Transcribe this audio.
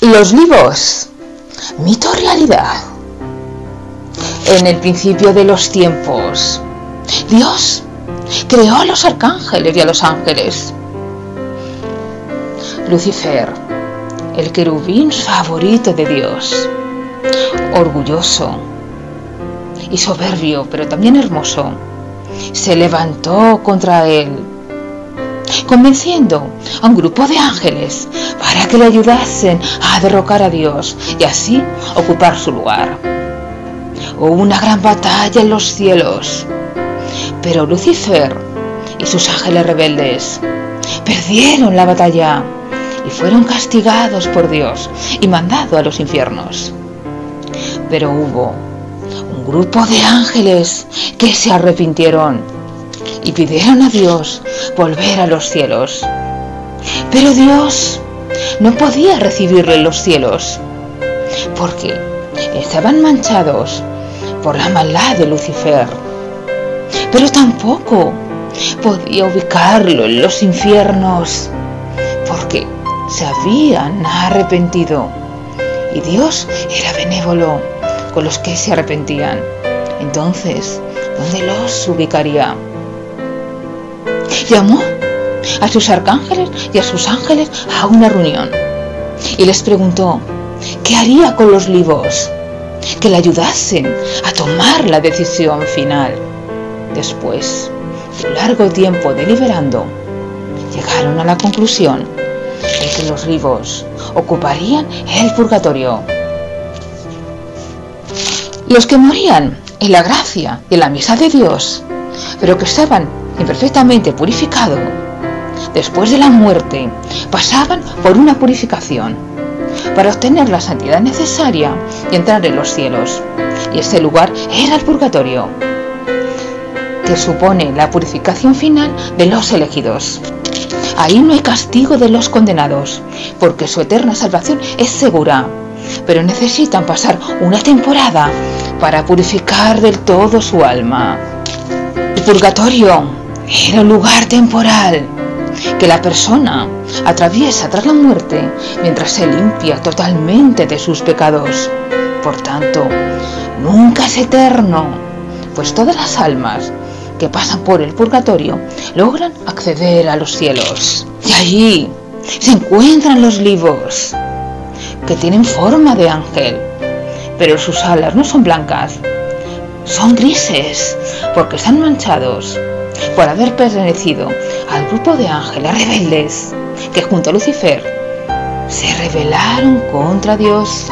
Los libros. Mito realidad. En el principio de los tiempos, Dios creó a los arcángeles y a los ángeles. Lucifer, el querubín favorito de Dios, orgulloso y soberbio, pero también hermoso, se levantó contra él convenciendo a un grupo de ángeles que le ayudasen a derrocar a Dios y así ocupar su lugar. Hubo una gran batalla en los cielos, pero Lucifer y sus ángeles rebeldes perdieron la batalla y fueron castigados por Dios y mandados a los infiernos. Pero hubo un grupo de ángeles que se arrepintieron y pidieron a Dios volver a los cielos. Pero Dios no podía recibirle en los cielos, porque estaban manchados por la maldad de Lucifer. Pero tampoco podía ubicarlo en los infiernos, porque se habían arrepentido. Y Dios era benévolo con los que se arrepentían. Entonces, ¿dónde los ubicaría? llamó a sus arcángeles y a sus ángeles a una reunión y les preguntó qué haría con los libros, que le ayudasen a tomar la decisión final. Después de largo tiempo deliberando, llegaron a la conclusión de que los libros ocuparían el purgatorio. Los que morían en la gracia y en la misa de Dios, pero que estaban imperfectamente purificado, después de la muerte, pasaban por una purificación para obtener la santidad necesaria y entrar en los cielos. Y ese lugar era el purgatorio, que supone la purificación final de los elegidos. Ahí no hay castigo de los condenados, porque su eterna salvación es segura, pero necesitan pasar una temporada para purificar del todo su alma. El purgatorio era un lugar temporal que la persona atraviesa tras la muerte mientras se limpia totalmente de sus pecados. Por tanto, nunca es eterno, pues todas las almas que pasan por el purgatorio logran acceder a los cielos. Y allí se encuentran los libros, que tienen forma de ángel, pero sus alas no son blancas, son grises, porque están manchados por haber pertenecido al grupo de ángeles rebeldes que junto a Lucifer se rebelaron contra Dios.